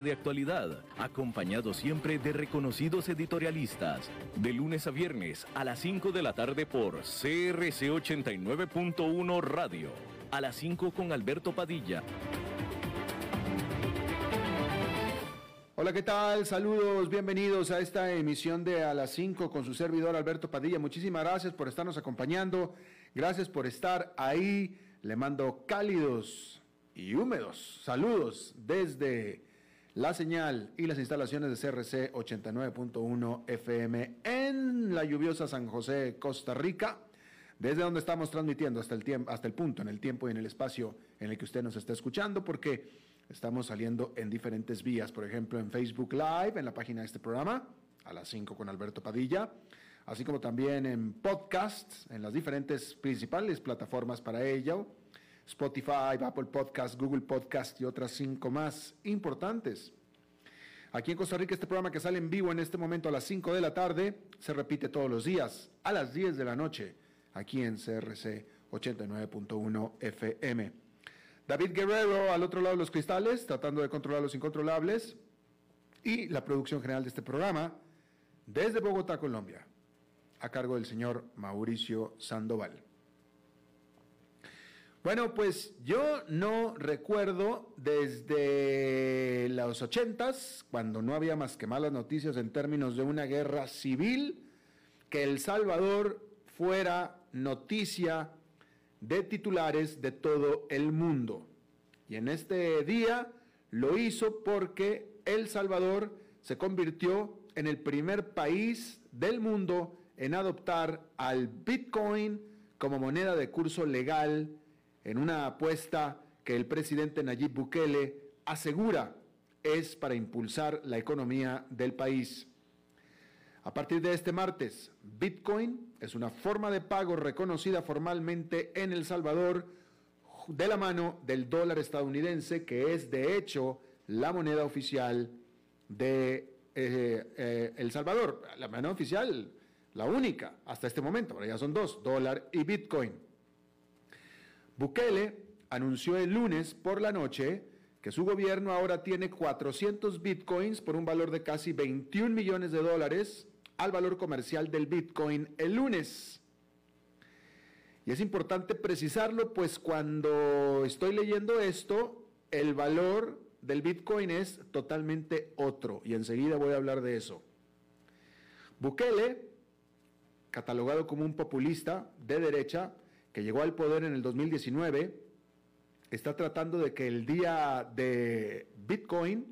de actualidad, acompañado siempre de reconocidos editorialistas, de lunes a viernes a las 5 de la tarde por CRC 89.1 Radio, a las 5 con Alberto Padilla. Hola, ¿qué tal? Saludos, bienvenidos a esta emisión de A las 5 con su servidor Alberto Padilla. Muchísimas gracias por estarnos acompañando, gracias por estar ahí. Le mando cálidos y húmedos saludos desde la señal y las instalaciones de CRC 89.1 FM en la lluviosa San José, Costa Rica, desde donde estamos transmitiendo hasta el, tiempo, hasta el punto, en el tiempo y en el espacio en el que usted nos está escuchando, porque estamos saliendo en diferentes vías, por ejemplo en Facebook Live, en la página de este programa, a las 5 con Alberto Padilla, así como también en podcasts, en las diferentes principales plataformas para ello Spotify, Apple Podcast, Google Podcast y otras cinco más importantes. Aquí en Costa Rica este programa que sale en vivo en este momento a las 5 de la tarde se repite todos los días a las 10 de la noche aquí en CRC 89.1 FM. David Guerrero al otro lado de los cristales tratando de controlar los incontrolables y la producción general de este programa desde Bogotá, Colombia, a cargo del señor Mauricio Sandoval. Bueno, pues yo no recuerdo desde los ochentas, cuando no había más que malas noticias en términos de una guerra civil, que El Salvador fuera noticia de titulares de todo el mundo. Y en este día lo hizo porque El Salvador se convirtió en el primer país del mundo en adoptar al Bitcoin como moneda de curso legal en una apuesta que el presidente Nayib Bukele asegura es para impulsar la economía del país. A partir de este martes, Bitcoin es una forma de pago reconocida formalmente en El Salvador de la mano del dólar estadounidense, que es de hecho la moneda oficial de eh, eh, El Salvador. La moneda oficial, la única hasta este momento, ahora ya son dos, dólar y Bitcoin. Bukele anunció el lunes por la noche que su gobierno ahora tiene 400 bitcoins por un valor de casi 21 millones de dólares al valor comercial del bitcoin el lunes. Y es importante precisarlo, pues cuando estoy leyendo esto, el valor del bitcoin es totalmente otro, y enseguida voy a hablar de eso. Bukele, catalogado como un populista de derecha, que llegó al poder en el 2019, está tratando de que el día de Bitcoin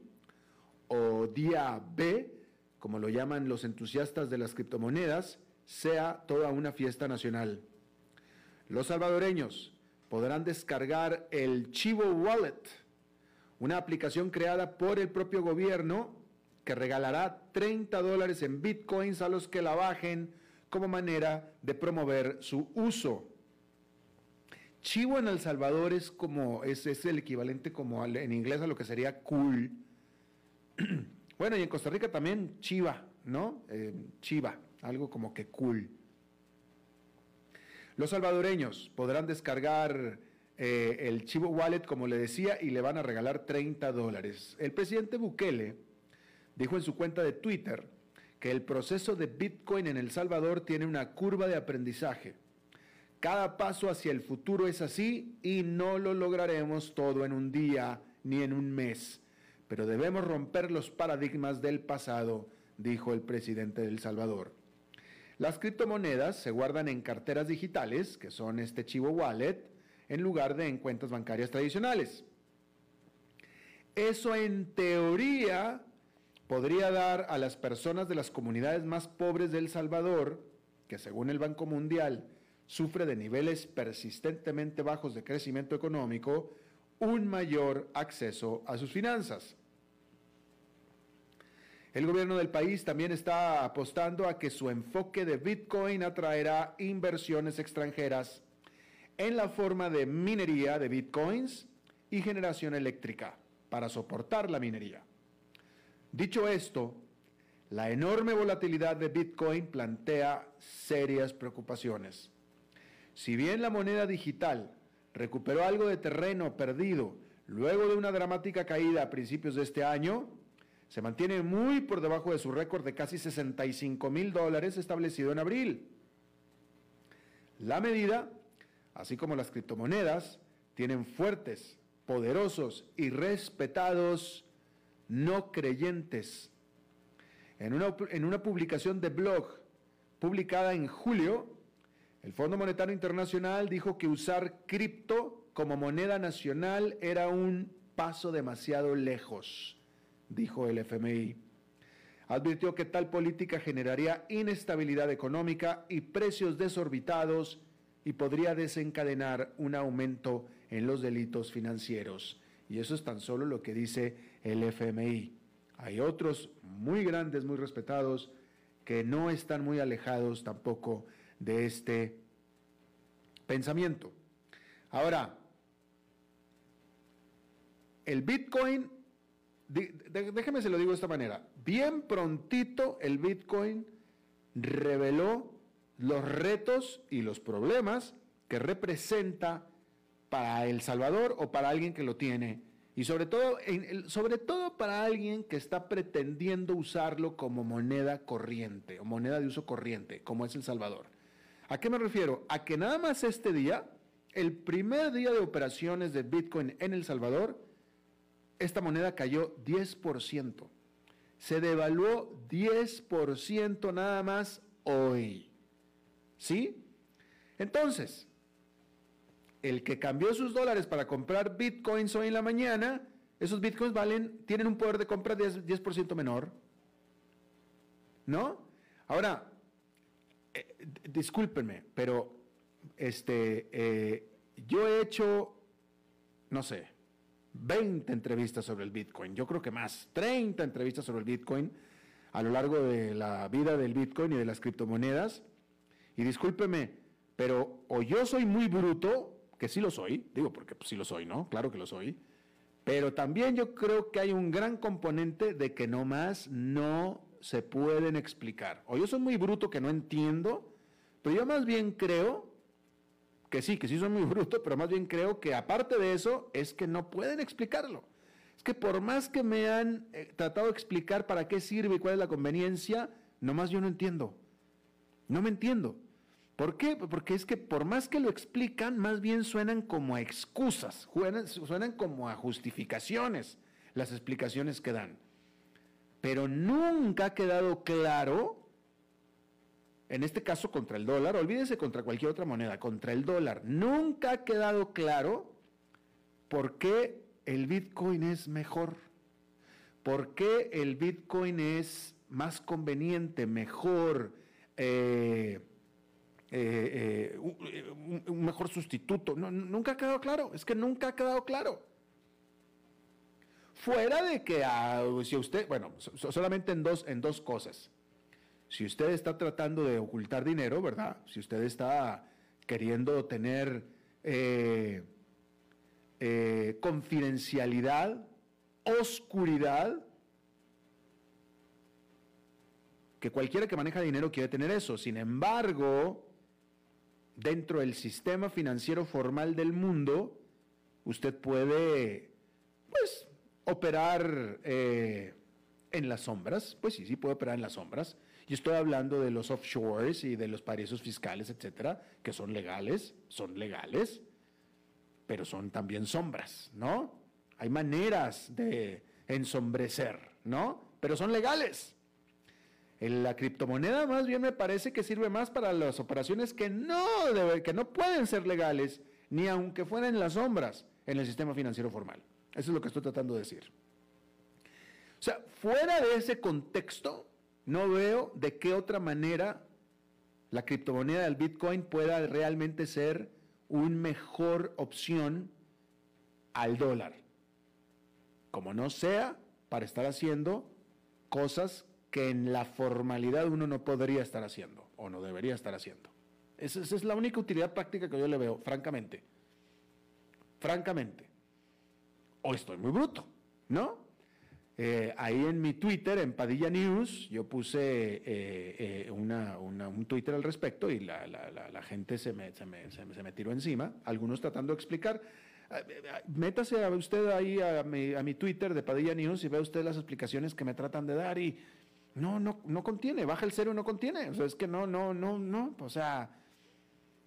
o día B, como lo llaman los entusiastas de las criptomonedas, sea toda una fiesta nacional. Los salvadoreños podrán descargar el Chivo Wallet, una aplicación creada por el propio gobierno que regalará 30 dólares en bitcoins a los que la bajen como manera de promover su uso. Chivo en El Salvador es como, es, el equivalente como en inglés a lo que sería cool. bueno, y en Costa Rica también chiva, ¿no? Eh, chiva, algo como que cool. Los salvadoreños podrán descargar eh, el Chivo Wallet, como le decía, y le van a regalar 30 dólares. El presidente Bukele dijo en su cuenta de Twitter que el proceso de Bitcoin en El Salvador tiene una curva de aprendizaje cada paso hacia el futuro es así y no lo lograremos todo en un día ni en un mes. Pero debemos romper los paradigmas del pasado, dijo el presidente de El Salvador. Las criptomonedas se guardan en carteras digitales, que son este Chivo Wallet, en lugar de en cuentas bancarias tradicionales. Eso en teoría podría dar a las personas de las comunidades más pobres de El Salvador, que según el Banco Mundial sufre de niveles persistentemente bajos de crecimiento económico, un mayor acceso a sus finanzas. El gobierno del país también está apostando a que su enfoque de Bitcoin atraerá inversiones extranjeras en la forma de minería de Bitcoins y generación eléctrica para soportar la minería. Dicho esto, la enorme volatilidad de Bitcoin plantea serias preocupaciones. Si bien la moneda digital recuperó algo de terreno perdido luego de una dramática caída a principios de este año, se mantiene muy por debajo de su récord de casi 65 mil dólares establecido en abril. La medida, así como las criptomonedas, tienen fuertes, poderosos y respetados no creyentes. En una, en una publicación de blog publicada en julio, el Fondo Monetario Internacional dijo que usar cripto como moneda nacional era un paso demasiado lejos, dijo el FMI. Advirtió que tal política generaría inestabilidad económica y precios desorbitados y podría desencadenar un aumento en los delitos financieros. Y eso es tan solo lo que dice el FMI. Hay otros muy grandes, muy respetados, que no están muy alejados tampoco de este pensamiento. Ahora, el Bitcoin, déjeme se lo digo de esta manera, bien prontito el Bitcoin reveló los retos y los problemas que representa para El Salvador o para alguien que lo tiene. Y sobre todo, sobre todo para alguien que está pretendiendo usarlo como moneda corriente o moneda de uso corriente, como es El Salvador. ¿A qué me refiero? A que nada más este día, el primer día de operaciones de Bitcoin en El Salvador, esta moneda cayó 10%. Se devaluó 10% nada más hoy. ¿Sí? Entonces, el que cambió sus dólares para comprar bitcoins hoy en la mañana, esos bitcoins valen, tienen un poder de compra de 10%, menor. ¿No? Ahora, eh, discúlpenme, pero este, eh, yo he hecho, no sé, 20 entrevistas sobre el Bitcoin, yo creo que más, 30 entrevistas sobre el Bitcoin a lo largo de la vida del Bitcoin y de las criptomonedas. Y discúlpeme, pero o yo soy muy bruto que sí lo soy, digo porque sí lo soy, ¿no? Claro que lo soy, pero también yo creo que hay un gran componente de que nomás no se pueden explicar. O yo soy muy bruto que no entiendo, pero yo más bien creo que sí, que sí soy muy bruto, pero más bien creo que aparte de eso es que no pueden explicarlo. Es que por más que me han eh, tratado de explicar para qué sirve y cuál es la conveniencia, nomás yo no entiendo. No me entiendo. ¿Por qué? Porque es que por más que lo explican, más bien suenan como a excusas, suenan como a justificaciones las explicaciones que dan. Pero nunca ha quedado claro, en este caso contra el dólar, olvídese contra cualquier otra moneda, contra el dólar, nunca ha quedado claro por qué el Bitcoin es mejor, por qué el Bitcoin es más conveniente, mejor. Eh, eh, eh, un, mejor sustituto. nunca ha quedado claro, es que nunca ha quedado claro. Fuera de que ah, si usted, bueno, solamente en dos, en dos cosas. Si usted está tratando de ocultar dinero, ¿verdad? Si usted está queriendo tener eh, confidencialidad, oscuridad, que cualquiera que maneja dinero quiere tener eso. Sin embargo, dentro del sistema financiero formal del mundo, usted puede, pues, operar eh, en las sombras. Pues sí, sí puede operar en las sombras. Y estoy hablando de los offshores y de los paraísos fiscales, etcétera, que son legales, son legales, pero son también sombras, ¿no? Hay maneras de ensombrecer, ¿no? Pero son legales. La criptomoneda más bien me parece que sirve más para las operaciones que no, que no pueden ser legales, ni aunque fueran en las sombras en el sistema financiero formal. Eso es lo que estoy tratando de decir. O sea, fuera de ese contexto, no veo de qué otra manera la criptomoneda del Bitcoin pueda realmente ser una mejor opción al dólar. Como no sea para estar haciendo cosas que en la formalidad uno no podría estar haciendo o no debería estar haciendo. Esa, es la única utilidad práctica que yo le veo, francamente. Francamente. O estoy muy bruto, ¿no? Eh, ahí en mi Twitter, en Padilla News, yo puse eh, eh, un Twitter al respecto y la, gente se me, se, me, se me tiró encima, algunos tratando de explicar. métase a usted ahí a mi, a mi Twitter de Padilla News y ve usted las explicaciones que me tratan de dar y no, no, no contiene, baja el cero y no contiene. O sea, es que no, no, no, no. O sea,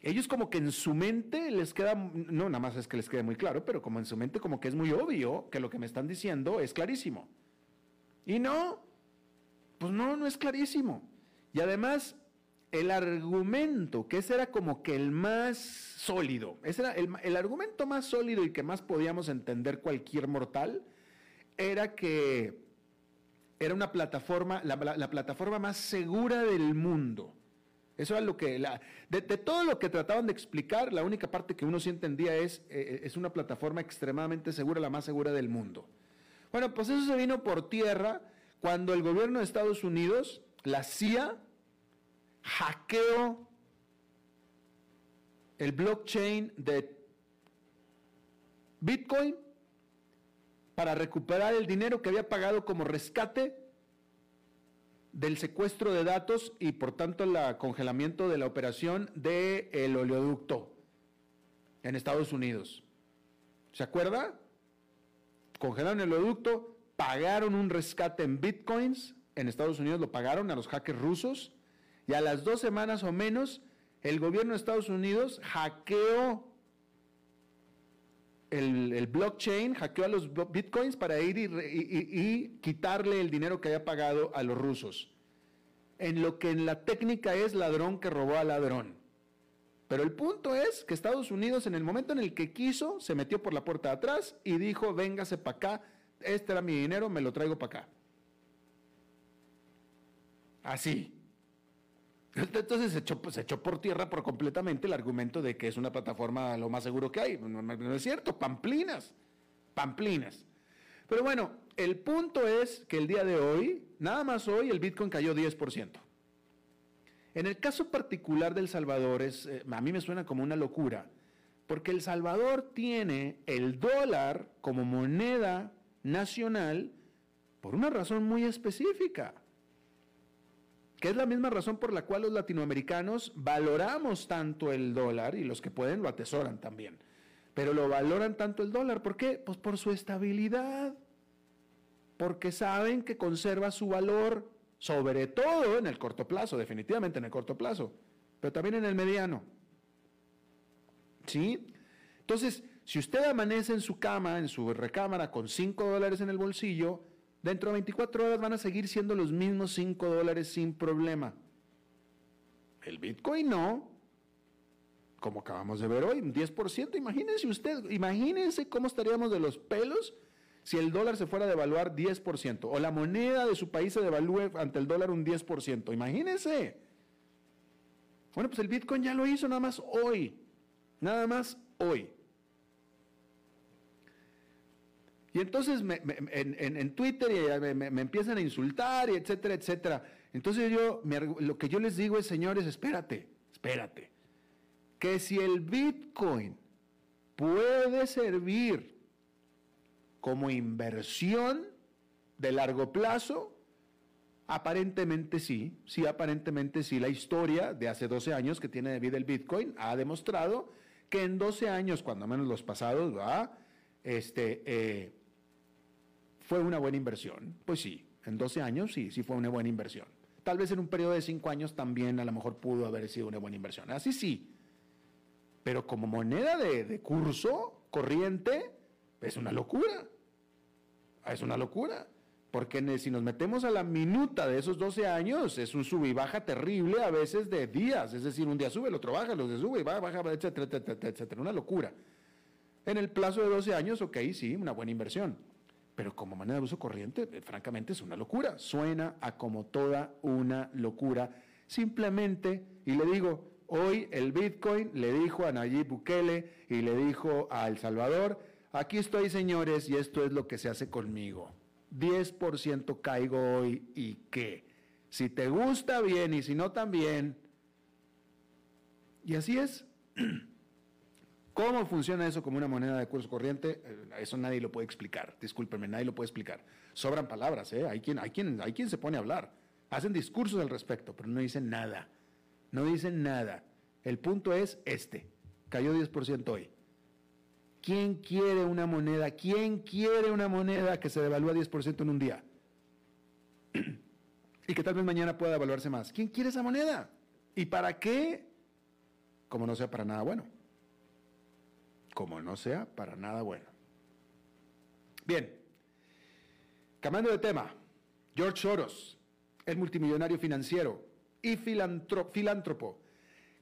ellos como que en su mente les queda, no, nada más es que les quede muy claro, pero como en su mente como que es muy obvio que lo que me están diciendo es clarísimo. Y no, pues no, no es clarísimo. Y además, el argumento, que ese era como que el más sólido, ese era el, argumento más sólido y que más podíamos entender cualquier mortal, era que era una plataforma, la plataforma más segura del mundo eso era lo que, de, todo lo que trataban de explicar, la única parte que uno sí entendía es, eh, es una plataforma extremadamente segura, la más segura del mundo. Bueno, pues eso se vino por tierra cuando el gobierno de Estados Unidos, la CIA, hackeó el blockchain de Bitcoin para recuperar el dinero que había pagado como rescate del secuestro de datos y por tanto el congelamiento de la operación del oleoducto en Estados Unidos. ¿Se acuerda? Congelaron el oleoducto, pagaron un rescate en bitcoins, en Estados Unidos lo pagaron a los hackers rusos, y a las dos semanas o menos el gobierno de Estados Unidos hackeó el, blockchain, hackeó a los bitcoins para ir y, quitarle el dinero que había pagado a los rusos. En lo que en la técnica es ladrón que robó a ladrón. Pero el punto es que Estados Unidos en el momento en el que quiso, se metió por la puerta de atrás y dijo, véngase para acá, este era mi dinero, me lo traigo para acá. Así. Entonces se echó, por tierra por completamente el argumento de que es una plataforma lo más seguro que hay. No, es cierto, pamplinas, pamplinas. Pero bueno, el punto es que el día de hoy, nada más hoy, el Bitcoin cayó 10%. En el caso particular del Salvador, eh, a mí me suena como una locura, porque El Salvador tiene el dólar como moneda nacional por una razón muy específica que es la misma razón por la cual los latinoamericanos valoramos tanto el dólar y los que pueden lo atesoran también. Pero lo valoran tanto el dólar, ¿por qué? Pues por su estabilidad, porque saben que conserva su valor, sobre todo en el corto plazo, definitivamente en el corto plazo, pero también en el mediano. ¿Sí? Entonces, si usted amanece en su cama, en su recámara, con 5 dólares en el bolsillo, Dentro de 24 horas van a seguir siendo los mismos 5 dólares sin problema. El Bitcoin no. Como acabamos de ver hoy, un 10%. Imagínense usted, imagínense cómo estaríamos de los pelos si el dólar se fuera a devaluar 10% o la moneda de su país se devalúe ante el dólar un 10%. Imagínense. Bueno, pues el Bitcoin ya lo hizo nada más hoy. Nada más hoy. Y entonces en, Twitter me, empiezan a insultar, y etcétera, etcétera. Entonces yo, lo que yo les digo es, señores, espérate, espérate. Que si el Bitcoin puede servir como inversión de largo plazo, aparentemente sí, sí, aparentemente sí. La historia de hace 12 años que tiene de vida el Bitcoin ha demostrado que en 12 años, cuando menos los pasados, ¿verdad? Este, eh, ¿Fue una buena inversión? Pues sí, en 12 años sí, sí fue una buena inversión. Tal vez en un periodo de 5 años también a lo mejor pudo haber sido una buena inversión. Así sí. Pero como moneda de, curso corriente, es una locura. Es una locura. Porque si nos metemos a la minuta de esos 12 años, es un sub y baja terrible a veces de días. Es decir, un día sube, el otro baja, los días sube y baja, baja, etcétera, etcétera, etcétera. Una locura. En el plazo de 12 años, ok, sí, una buena inversión pero como manera de uso corriente, eh, francamente es una locura. Suena a como toda una locura. Simplemente, y le digo, hoy el Bitcoin le dijo a Nayib Bukele y le dijo a El Salvador, aquí estoy señores y esto es lo que se hace conmigo. 10% caigo hoy y qué. Si te gusta bien y si no también. Y así es. ¿Cómo funciona eso como una moneda de curso corriente? Eh, eso nadie lo puede explicar. Discúlpenme, nadie lo puede explicar. Sobran palabras, ¿eh? Hay quien, hay quien, hay quien se pone a hablar. Hacen discursos al respecto, pero no dicen nada. No dicen nada. El punto es este. Cayó 10% hoy. ¿Quién quiere una moneda? ¿Quién quiere una moneda que se devalúa 10% en un día? y que tal vez mañana pueda devaluarse más. ¿Quién quiere esa moneda? ¿Y para qué? Como no sea para nada bueno. Como no sea para nada bueno. Bien, cambiando de tema, George Soros, el multimillonario financiero y filántropo,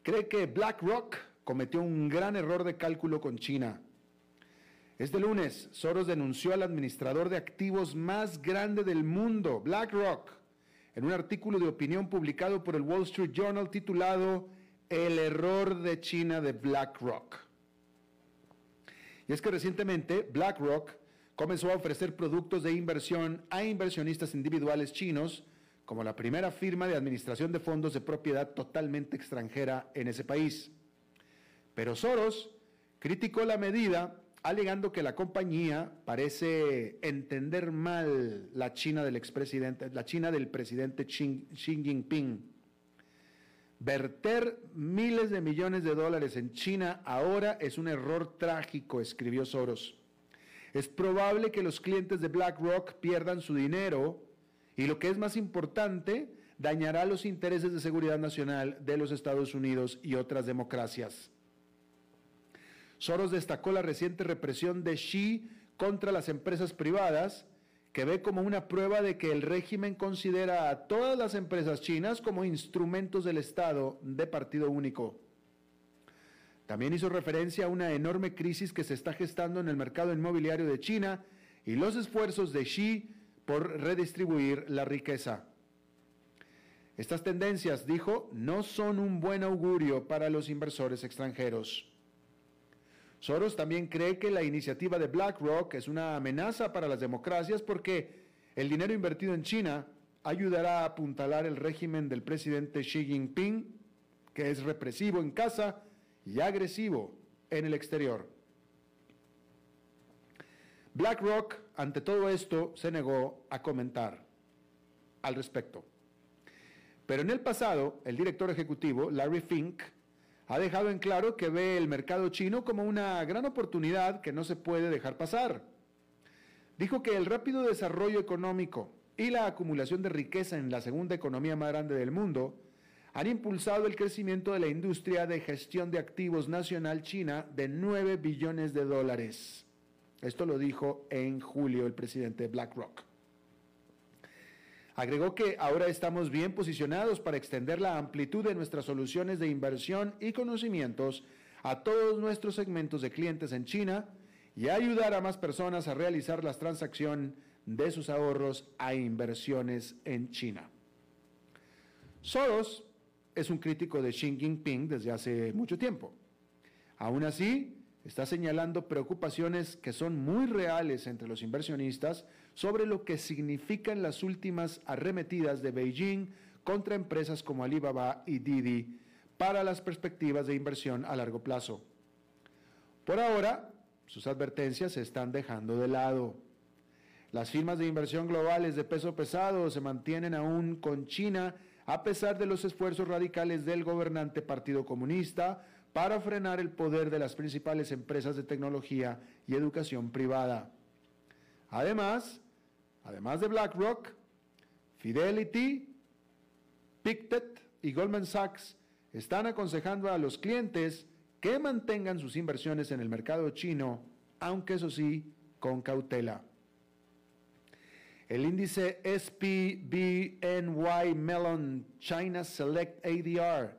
cree que BlackRock cometió un gran error de cálculo con China este lunes, Soros denunció al administrador de activos más grande del mundo, BlackRock, en un artículo de opinión publicado por el Wall Street Journal titulado El error de China de BlackRock. Y es que recientemente BlackRock comenzó a ofrecer productos de inversión a inversionistas individuales chinos como la primera firma de administración de fondos de propiedad totalmente extranjera en ese país. Pero Soros criticó la medida alegando que la compañía parece entender mal la China del expresidente, la China del presidente Xi, Jinping. Verter miles de millones de dólares en China ahora es un error trágico, escribió Soros. Es probable que los clientes de BlackRock pierdan su dinero y lo que es más importante, dañará los intereses de seguridad nacional de los Estados Unidos y otras democracias. Soros destacó la reciente represión de Xi contra las empresas privadas, que ve como una prueba de que el régimen considera a todas las empresas chinas como instrumentos del Estado de partido único. También hizo referencia a una enorme crisis que se está gestando en el mercado inmobiliario de China y los esfuerzos de Xi por redistribuir la riqueza. Estas tendencias, dijo, no son un buen augurio para los inversores extranjeros. Soros también cree que la iniciativa de BlackRock es una amenaza para las democracias porque el dinero invertido en China ayudará a apuntalar el régimen del presidente Xi Jinping, que es represivo en casa y agresivo en el exterior. BlackRock, ante todo esto, se negó a comentar al respecto. Pero en el pasado, el director ejecutivo, Larry Fink, ha dejado en claro que ve el mercado chino como una gran oportunidad que no se puede dejar pasar. Dijo que el rápido desarrollo económico y la acumulación de riqueza en la segunda economía más grande del mundo han impulsado el crecimiento de la industria de gestión de activos nacional china de 9 billones de dólares. Esto lo dijo en julio el presidente de BlackRock. Agregó que ahora estamos bien posicionados para extender la amplitud de nuestras soluciones de inversión y conocimientos a todos nuestros segmentos de clientes en China y ayudar a más personas a realizar las transacciones de sus ahorros a inversiones en China. Soros es un crítico de Xi Jinping desde hace mucho tiempo. Aún así, está señalando preocupaciones que son muy reales entre los inversionistas sobre lo que significan las últimas arremetidas de Beijing contra empresas como Alibaba y Didi para las perspectivas de inversión a largo plazo. Por ahora, sus advertencias se están dejando de lado. Las firmas de inversión globales de peso pesado se mantienen aún con China a pesar de los esfuerzos radicales del gobernante Partido Comunista para frenar el poder de las principales empresas de tecnología y educación privada. Además, además de BlackRock, Fidelity, Pictet y Goldman Sachs están aconsejando a los clientes que mantengan sus inversiones en el mercado chino, aunque eso sí, con cautela. El índice SPBNY Mellon China Select ADR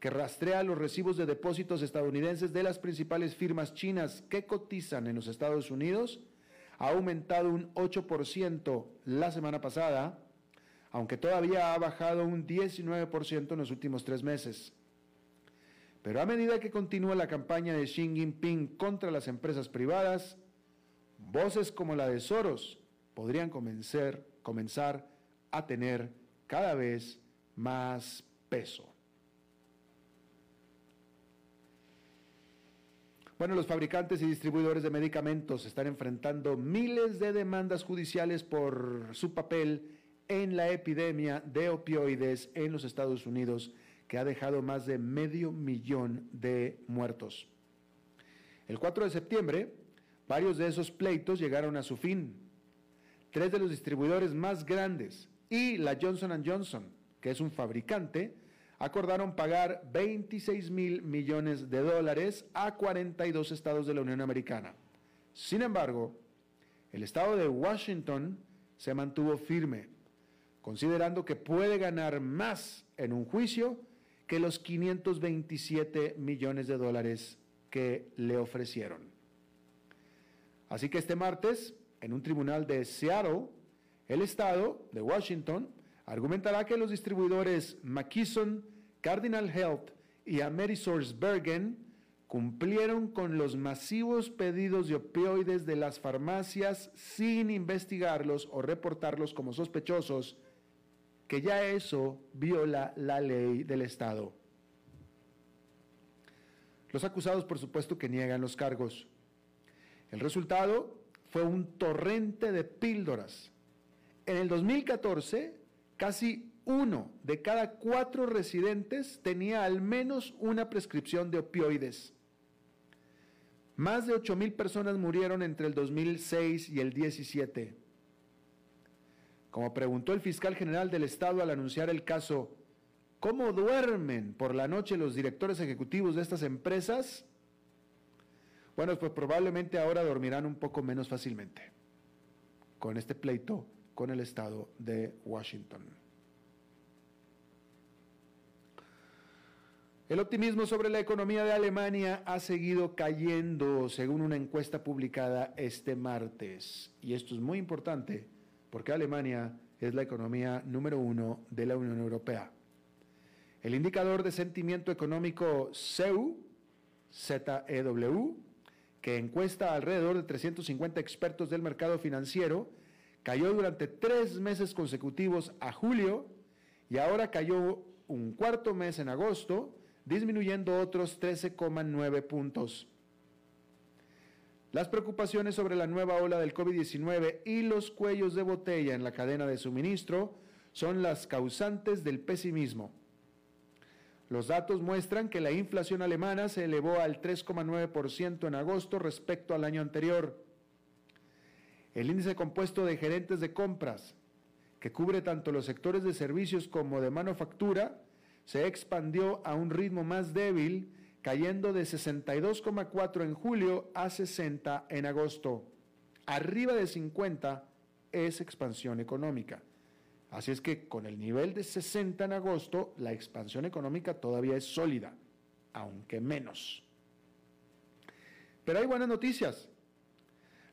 que rastrea los recibos de depósitos estadounidenses de las principales firmas chinas que cotizan en los Estados Unidos, ha aumentado un 8% la semana pasada, aunque todavía ha bajado un 19% en los últimos tres meses. Pero a medida que continúa la campaña de Xi Jinping contra las empresas privadas, voces como la de Soros podrían comenzar, comenzar a tener cada vez más peso. Bueno, los fabricantes y distribuidores de medicamentos están enfrentando miles de demandas judiciales por su papel en la epidemia de opioides en los Estados Unidos, que ha dejado más de medio millón de muertos. El 4 de septiembre, varios de esos pleitos llegaron a su fin. Tres de los distribuidores más grandes y la Johnson Johnson, que es un fabricante, acordaron pagar 26 mil millones de dólares a 42 estados de la Unión Americana. Sin embargo, el estado de Washington se mantuvo firme, considerando que puede ganar más en un juicio que los 527 millones de dólares que le ofrecieron. Así que este martes, en un tribunal de Seattle, el estado de Washington argumentará que los distribuidores McKesson, Cardinal Health y AmerisourceBergen cumplieron con los masivos pedidos de opioides de las farmacias sin investigarlos o reportarlos como sospechosos, que ya eso viola la ley del Estado. Los acusados, por supuesto, que niegan los cargos. El resultado fue un torrente de píldoras en el 2014, casi uno de cada cuatro residentes tenía al menos una prescripción de opioides. Más de 8 mil personas murieron entre el 2006 y el 17. Como preguntó el fiscal general del Estado al anunciar el caso, ¿cómo duermen por la noche los directores ejecutivos de estas empresas? Bueno, pues probablemente ahora dormirán un poco menos fácilmente con este pleito con el estado de Washington. El optimismo sobre la economía de Alemania ha seguido cayendo según una encuesta publicada este martes. Y esto es muy importante porque Alemania es la economía número uno de la Unión Europea. El indicador de sentimiento económico CEU, ZEW, que encuesta alrededor de 350 expertos del mercado financiero, cayó durante tres meses consecutivos a julio y ahora cayó un cuarto mes en agosto, disminuyendo otros 13,9 puntos. Las preocupaciones sobre la nueva ola del COVID-19 y los cuellos de botella en la cadena de suministro son las causantes del pesimismo. Los datos muestran que la inflación alemana se elevó al 3,9% en agosto respecto al año anterior. El índice compuesto de gerentes de compras, que cubre tanto los sectores de servicios como de manufactura, se expandió a un ritmo más débil, cayendo de 62,4 en julio a 60 en agosto. Arriba de 50 es expansión económica. Así es que con el nivel de 60 en agosto, la expansión económica todavía es sólida, aunque menos. Pero hay buenas noticias.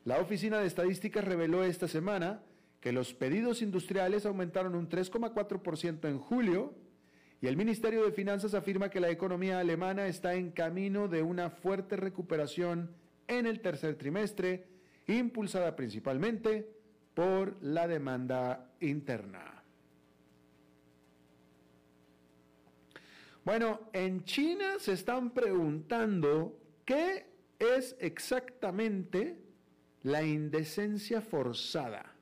La Oficina de Estadísticas reveló esta semana que los pedidos industriales aumentaron un 3,4% en julio y el Ministerio de Finanzas afirma que la economía alemana está en camino de una fuerte recuperación en el tercer trimestre, impulsada principalmente por la demanda interna. Bueno, en China se están preguntando qué es exactamente la indecencia forzada.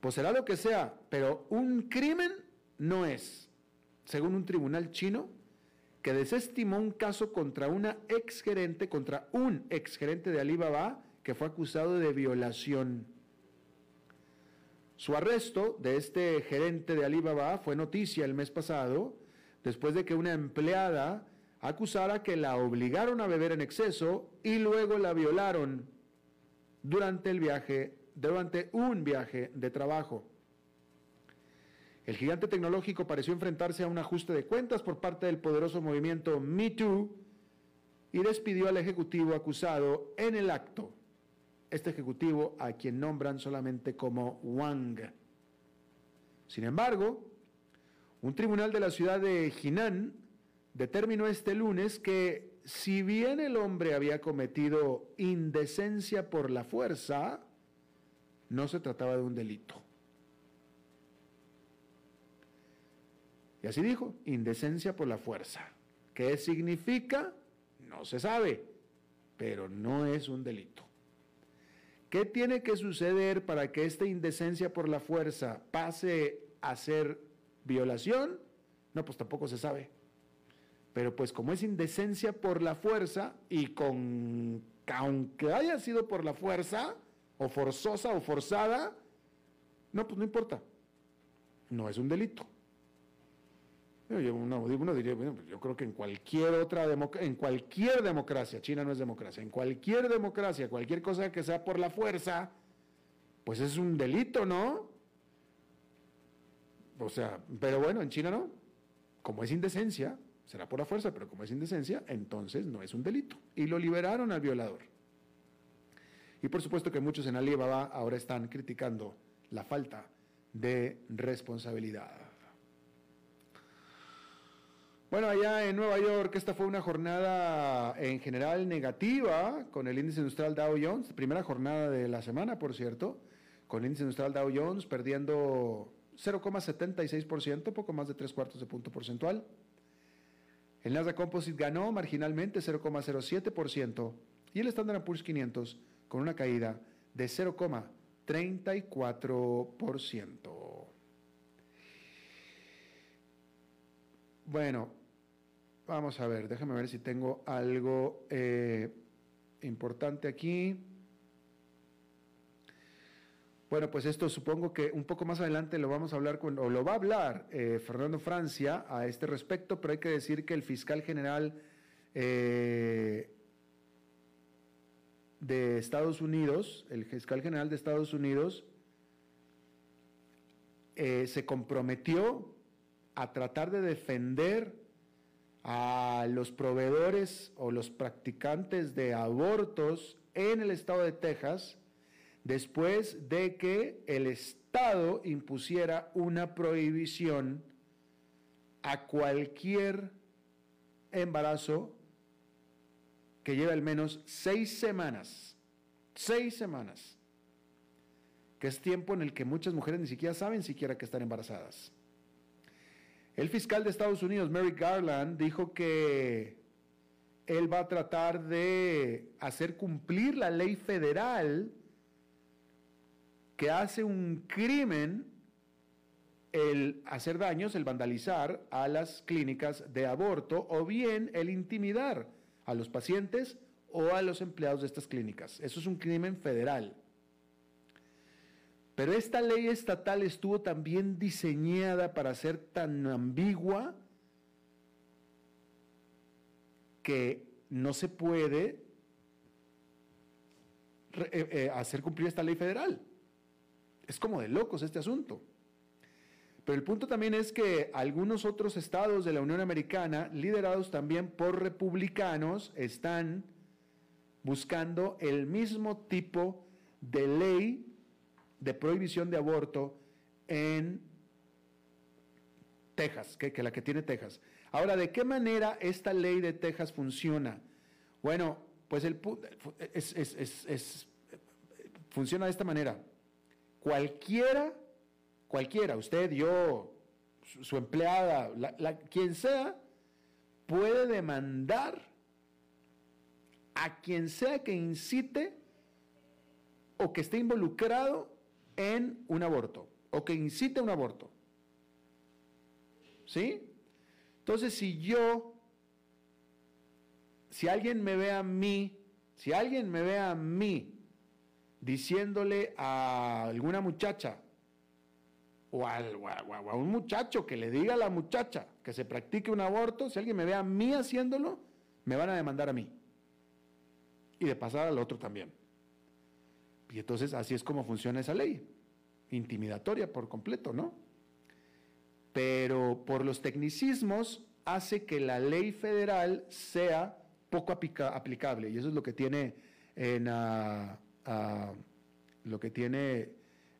Pues será lo que sea, pero un crimen no es, según un tribunal chino que desestimó un caso contra una exgerente, contra un exgerente de Alibaba que fue acusado de violación. Su arresto de este gerente de Alibaba fue noticia el mes pasado, después de que una empleada acusara que la obligaron a beber en exceso y luego la violaron durante el viaje, durante un viaje de trabajo. El gigante tecnológico pareció enfrentarse a un ajuste de cuentas por parte del poderoso movimiento Me Too y despidió al ejecutivo acusado en el acto. Este ejecutivo a quien nombran solamente como Wang. Sin embargo, un tribunal de la ciudad de Jinan determinó este lunes que si bien el hombre había cometido indecencia por la fuerza, no se trataba de un delito. Y así dijo, indecencia por la fuerza. ¿Qué significa? No se sabe, pero no es un delito. ¿Qué tiene que suceder para que esta indecencia por la fuerza pase a ser violación? No, pues tampoco se sabe. Pero pues como es indecencia por la fuerza y con que aunque haya sido por la fuerza, o forzosa o forzada, no, pues no importa. No es un delito. Uno, diría, pues yo creo que en cualquier otra en cualquier democracia, China no es democracia, en cualquier democracia, cualquier cosa que sea por la fuerza, pues es un delito, ¿no? O sea, pero bueno, en China no. Como es indecencia, será por la fuerza, pero como es indecencia, entonces no es un delito. Y lo liberaron al violador. Y por supuesto que muchos en Alibaba ahora están criticando la falta de responsabilidad. Bueno, allá en Nueva York esta fue una jornada en general negativa con el índice industrial Dow Jones, primera jornada de la semana, por cierto, con el índice industrial Dow Jones perdiendo 0,76%, poco más de tres cuartos de punto porcentual. El Nasdaq Composite ganó marginalmente 0,07% y el Standard Poor's 500 con una caída de 0,34%. Bueno, vamos a ver, déjame ver si tengo algo eh, importante aquí. Bueno, pues esto supongo que un poco más adelante lo vamos a hablar con, o lo va a hablar eh, Fernando Francia a este respecto, pero hay que decir que el fiscal general eh, de Estados Unidos, el fiscal general de Estados Unidos, eh, se comprometió a tratar de defender a los proveedores o los practicantes de abortos en el estado de Texas después de que el estado impusiera una prohibición a cualquier embarazo que lleva al menos seis semanas, seis semanas, que es tiempo en el que muchas mujeres ni siquiera saben siquiera que están embarazadas. El fiscal de Estados Unidos, Merrick Garland, dijo que él va a tratar de hacer cumplir la ley federal que hace un crimen el hacer daños, el vandalizar a las clínicas de aborto o bien el intimidar a los pacientes o a los empleados de estas clínicas. Eso es un crimen federal. Pero esta ley estatal estuvo también diseñada para ser tan ambigua que no se puede eh, eh, hacer cumplir esta ley federal. Es como de locos este asunto. Pero el punto también es que algunos otros estados de la Unión Americana, liderados también por republicanos, están buscando el mismo tipo de ley de prohibición de aborto en Texas, que, la que tiene Texas. Ahora, ¿de qué manera esta ley de Texas funciona? Bueno, pues funciona de esta manera. Cualquiera cualquiera, usted, yo, su, empleada, quien sea, puede demandar a quien sea que incite o que esté involucrado en un aborto o que incite un aborto. ¿Sí? Entonces, si yo, si alguien me ve a mí, si alguien me ve a mí diciéndole a alguna muchacha, o, a, un muchacho que le diga a la muchacha que se practique un aborto, si alguien me ve a mí haciéndolo, me van a demandar a mí. Y de pasar al otro también. Y entonces así es como funciona esa ley, intimidatoria por completo, ¿no? Pero por los tecnicismos hace que la ley federal sea poco aplicable y eso es lo que tiene en ah, ah, lo que tiene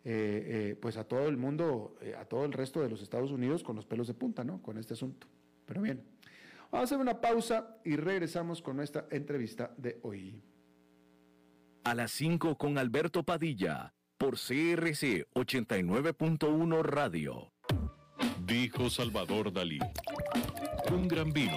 eh, eh, pues a todo el mundo, eh, a todo el resto de los Estados Unidos con los pelos de punta, ¿no? Con este asunto. Pero bien, vamos a hacer una pausa y regresamos con nuestra entrevista de hoy. A las 5 con Alberto Padilla, por CRC 89.1 Radio. Dijo Salvador Dalí. Un gran vino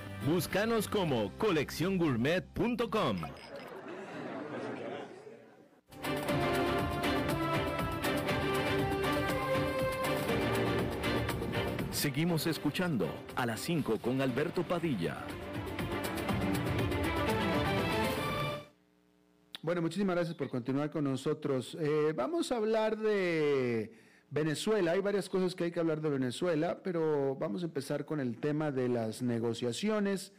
Búscanos como colecciongourmet.com. Seguimos escuchando a las 5 con Alberto Padilla. Bueno, muchísimas gracias por continuar con nosotros. Eh, vamos a hablar de Venezuela, hay varias cosas que hay que hablar de Venezuela, pero vamos a empezar con el tema de las negociaciones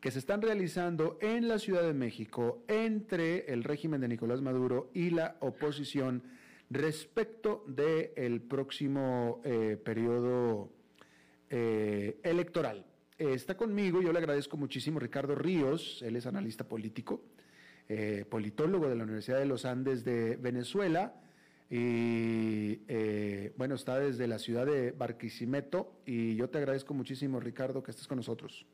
que se están realizando en la Ciudad de México entre el régimen de Nicolás Maduro y la oposición respecto del próximo eh, periodo eh, electoral. está conmigo, yo le agradezco muchísimo, Ricardo Ríos, él es analista político, eh, politólogo de la Universidad de los Andes de Venezuela y eh, bueno, está desde la ciudad de Barquisimeto y yo te agradezco muchísimo, Ricardo, que estés con nosotros.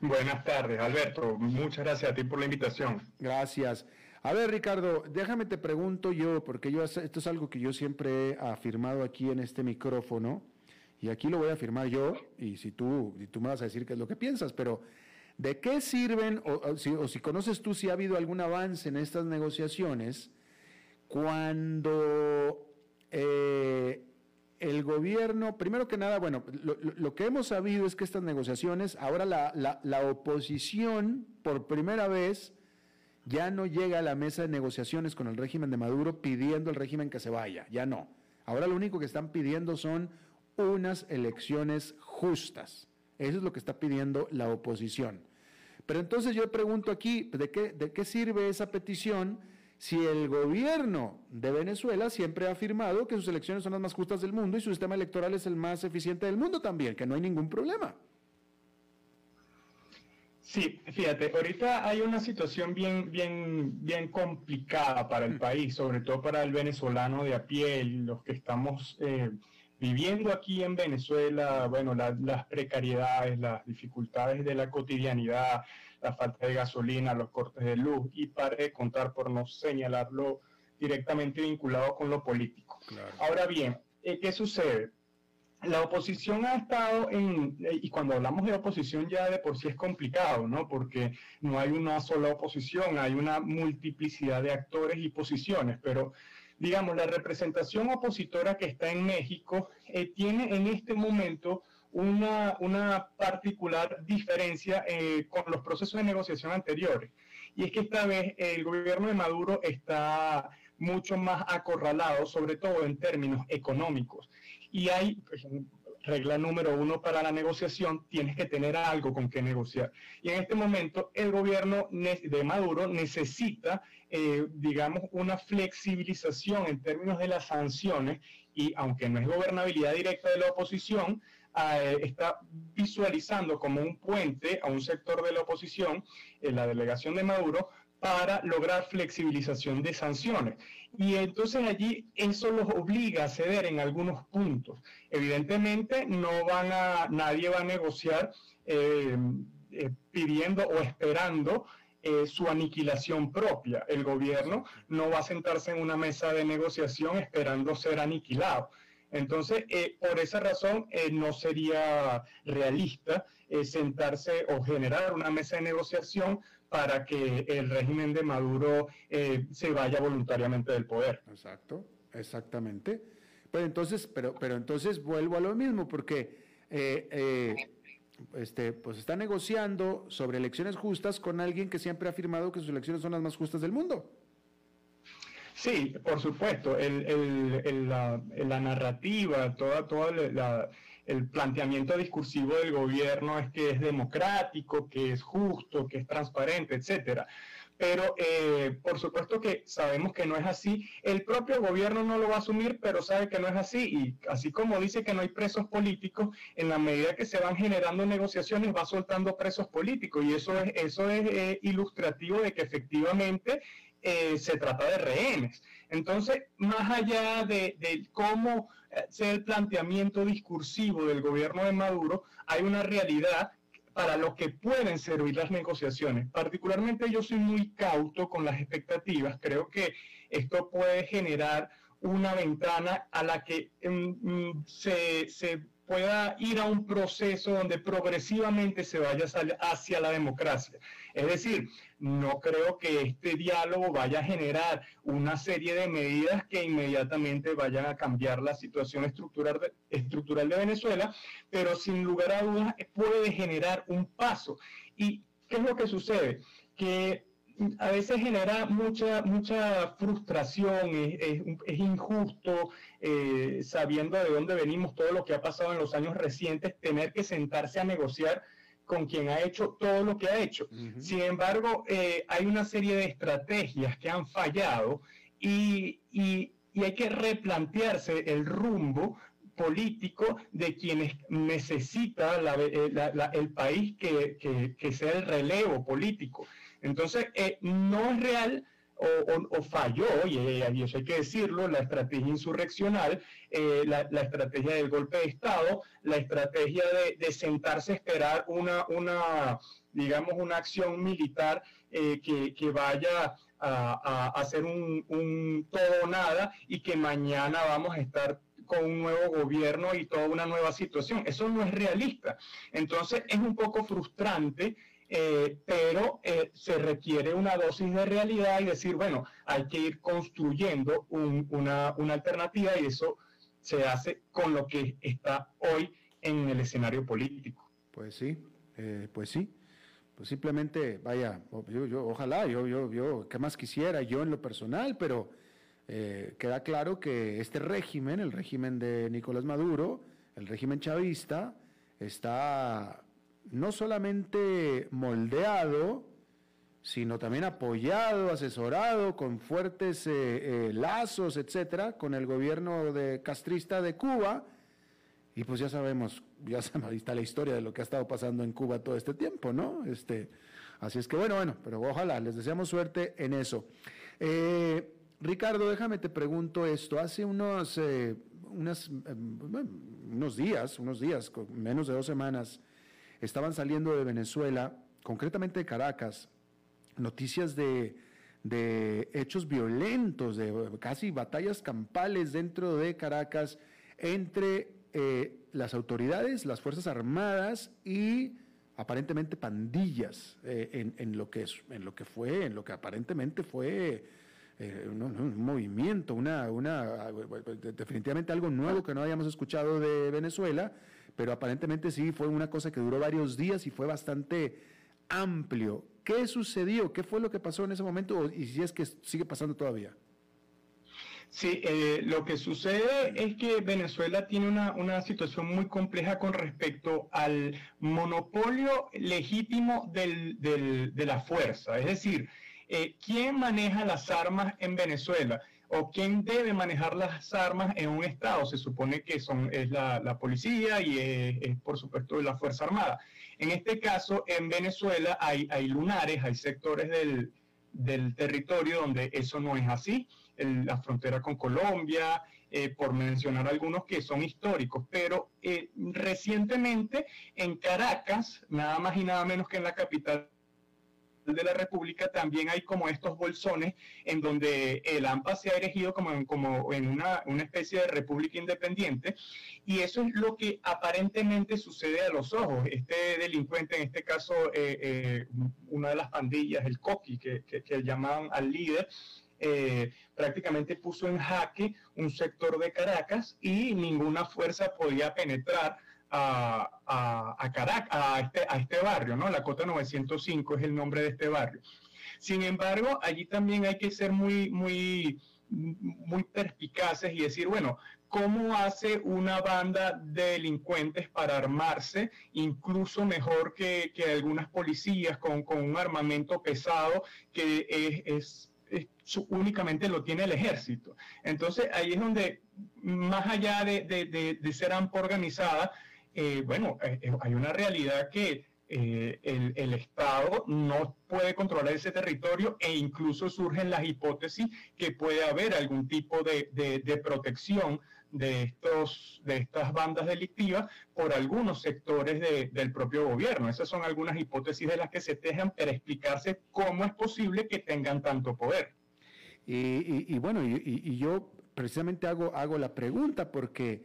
Buenas tardes, Alberto. Muchas gracias a ti por la invitación. Gracias. A ver, Ricardo, déjame te pregunto yo, porque yo esto es algo que yo siempre he afirmado aquí en este micrófono, y aquí lo voy a afirmar yo, y si tú, y tú me vas a decir qué es lo que piensas, pero ¿de qué sirven, o, si, o si conoces tú si ha habido algún avance en estas negociaciones? Cuando eh, el gobierno, primero que nada, bueno, lo, que hemos sabido es que estas negociaciones, ahora la, oposición, por primera vez, ya no llega a la mesa de negociaciones con el régimen de Maduro pidiendo al régimen que se vaya, ya no. Ahora lo único que están pidiendo son unas elecciones justas. Eso es lo que está pidiendo la oposición. Pero entonces yo pregunto aquí, ¿de qué, de qué sirve esa petición? Si el gobierno de Venezuela siempre ha afirmado que sus elecciones son las más justas del mundo y su sistema electoral es el más eficiente del mundo también, que no hay ningún problema. Sí, fíjate, ahorita hay una situación bien, bien, bien complicada para el país, sobre todo para el venezolano de a pie, los que estamos eh, viviendo aquí en Venezuela, bueno, las precariedades, las dificultades de la cotidianidad, la falta de gasolina, los cortes de luz y para de contar por no señalarlo directamente vinculado con lo político. Ahora bien, eh, ¿qué sucede? La oposición ha estado en, eh, y cuando hablamos de oposición ya de por sí es complicado, ¿no? Porque no hay una sola oposición, hay una multiplicidad de actores y posiciones, pero digamos, la representación opositora que está en México eh, tiene en este momento una, una particular diferencia eh, con los procesos de negociación anteriores. Y es que esta vez el gobierno de Maduro está mucho más acorralado, sobre todo en términos económicos. Y hay, pues, regla número uno para la negociación, tienes que tener algo con que negociar. Y en este momento el gobierno de Maduro necesita, eh, digamos, una flexibilización en términos de las sanciones y aunque no es gobernabilidad directa de la oposición, eh, está visualizando como un puente a un sector de la oposición, en la delegación de Maduro, para lograr flexibilización de sanciones. Y entonces allí eso los obliga a ceder en algunos puntos. Evidentemente no van a, nadie va a negociar eh, eh, pidiendo o esperando su aniquilación propia. El gobierno no va a sentarse en una mesa de negociación esperando ser aniquilado. Entonces, eh, por esa razón, eh, no sería realista eh, sentarse o generar una mesa de negociación para que el régimen de Maduro se vaya voluntariamente del poder. Exacto, exactamente. Pero entonces, pero, pero entonces vuelvo a lo mismo, porque este, pues está negociando sobre elecciones justas con alguien que siempre ha afirmado que sus elecciones son las más justas del mundo. Sí, por supuesto. la, narrativa, toda, toda el planteamiento discursivo del gobierno es que es democrático, que es justo, que es transparente, etcétera pero eh, por supuesto que sabemos que no es así. El propio gobierno no lo va a asumir, pero sabe que no es así. Y así como dice que no hay presos políticos, en la medida que se van generando negociaciones, va soltando presos políticos. Y eso es, eso es eh, ilustrativo de que efectivamente eh, se trata de rehenes. Entonces, más allá de, cómo sea el planteamiento discursivo del gobierno de Maduro, hay una realidad para lo que pueden servir las negociaciones. Particularmente yo soy muy cauto con las expectativas. Creo que esto puede generar una ventana a la que mm, mm, se, se pueda ir a un proceso donde progresivamente se vaya hacia la democracia. Es decir, no creo que este diálogo vaya a generar una serie de medidas que inmediatamente vayan a cambiar la situación estructural de, estructural de Venezuela, pero sin lugar a dudas puede generar un paso. ¿Y qué es lo que sucede? Que a veces genera mucha, mucha frustración, es, injusto, eh, sabiendo de dónde venimos, todo lo que ha pasado en los años recientes, tener que sentarse a negociar con quien ha hecho todo lo que ha hecho. Sin embargo, eh, hay una serie de estrategias que han fallado y, hay que replantearse el rumbo político de quienes necesita eh, el país que, que sea el relevo político. Entonces, eh, no es real o, falló, y, eso hay que decirlo, la estrategia insurreccional, eh, la, estrategia del golpe de Estado, la estrategia de, sentarse a esperar una, digamos, una acción militar eh, que, vaya a, hacer un, un todo o nada y que mañana vamos a estar con un nuevo gobierno y toda una nueva situación. Eso no es realista. Entonces es un poco frustrante eh, pero eh, se requiere una dosis de realidad y decir, bueno, hay que ir construyendo una, alternativa y eso se hace con lo que está hoy en el escenario político. Pues sí, eh, pues sí. Pues simplemente, vaya, yo, ojalá, yo, yo, yo, ¿qué más quisiera yo en lo personal? Pero queda claro que este régimen, el régimen de Nicolás Maduro, el régimen chavista, está no solamente moldeado, sino también apoyado, asesorado con fuertes eh, eh, lazos, etcétera, con el gobierno de castrista de Cuba. Y pues ya sabemos, ya ahí está la historia de lo que ha estado pasando en Cuba todo este tiempo, ¿no? Este, así es que bueno, bueno, pero ojalá, les deseamos suerte en eso. Eh, Ricardo, déjame te pregunto esto. Hace unos, unas, unos días, unos días, menos de dos semanas, estaban saliendo de Venezuela, concretamente de Caracas, noticias de, hechos violentos, de casi batallas campales dentro de Caracas entre eh, las autoridades, las Fuerzas Armadas y aparentemente pandillas eh, en, lo que en lo que fue, en lo que aparentemente fue eh, un, movimiento, una, una, definitivamente algo nuevo que no habíamos escuchado de Venezuela pero aparentemente sí fue una cosa que duró varios días y fue bastante amplio. ¿Qué sucedió? ¿Qué fue lo que pasó en ese momento? Y si es que sigue pasando todavía. Sí, eh, lo que sucede es que Venezuela tiene una, situación muy compleja con respecto al monopolio legítimo de la fuerza. Es decir, eh, ¿quién maneja las armas en Venezuela? O quién debe manejar las armas en un Estado. Se supone que son, es la, policía y es, por supuesto, la Fuerza Armada. En este caso, en Venezuela hay, hay lunares, hay sectores del, territorio donde eso no es así. la frontera con Colombia, eh, por mencionar algunos que son históricos, pero eh, recientemente en Caracas, nada más y nada menos que en la capital de la República también hay como estos bolsones en donde el AMPA se ha erigido como en, como en una, especie de república independiente y eso es lo que aparentemente sucede a los ojos. Este delincuente, en este caso eh, eh, una de las pandillas, el Coqui, que, que, llamaban al líder, eh, prácticamente puso en jaque un sector de Caracas y ninguna fuerza podía penetrar a, a, Caracas, a este, a este barrio, ¿no? La Cota 905 es el nombre de este barrio. Sin embargo, allí también hay que ser muy, muy, muy perspicaces y decir, bueno, ¿cómo hace una banda de delincuentes para armarse incluso mejor que, que algunas policías con, con, un armamento pesado que es, es, únicamente lo tiene el ejército? Entonces ahí es donde, más allá de, de, ser AMPA organizada, eh, bueno, eh, eh, hay una realidad que el, Estado no puede controlar ese territorio e incluso surgen las hipótesis que puede haber algún tipo de, protección de, estos, de estas bandas delictivas por algunos sectores del propio gobierno. Esas son algunas hipótesis de las que se tejan para explicarse cómo es posible que tengan tanto poder. Y, bueno, y, yo precisamente hago, hago la pregunta porque,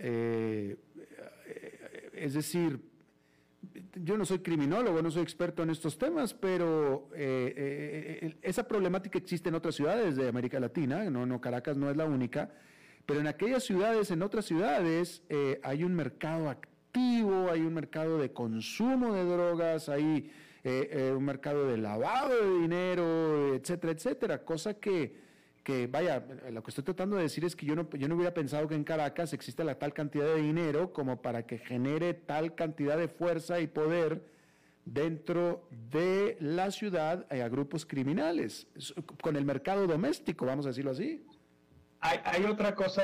eh, es decir, yo no soy criminólogo, no soy experto en estos temas, pero eh, eh, eh, esa problemática existe en otras ciudades de América Latina, no, no, Caracas no es la única, pero en aquellas ciudades, en otras ciudades, hay un mercado activo, hay un mercado de consumo de drogas, hay un mercado de lavado de dinero, etcétera, etcétera, cosa que que vaya, lo que estoy tratando de decir es que yo no, yo no hubiera pensado que en Caracas existe la tal cantidad de dinero como para que genere tal cantidad de fuerza y poder dentro de la ciudad a grupos criminales, con el mercado doméstico, vamos a decirlo así. Hay, otra cosa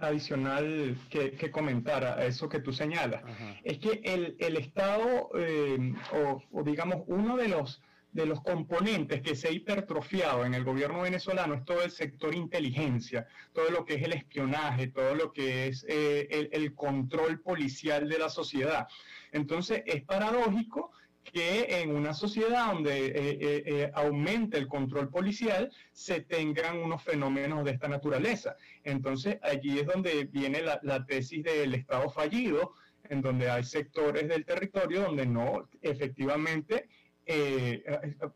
adicional que, comentar a eso que tú señalas. Es que el, Estado, eh, o digamos, uno de los de los componentes que se ha hipertrofiado en el gobierno venezolano es todo el sector inteligencia, todo lo que es el espionaje, todo lo que es eh, el, control policial de la sociedad. Entonces es paradójico que en una sociedad donde eh, eh, aumente el control policial se tengan unos fenómenos de esta naturaleza. Entonces allí es donde viene la tesis del Estado fallido, en donde hay sectores del territorio donde no efectivamente eh,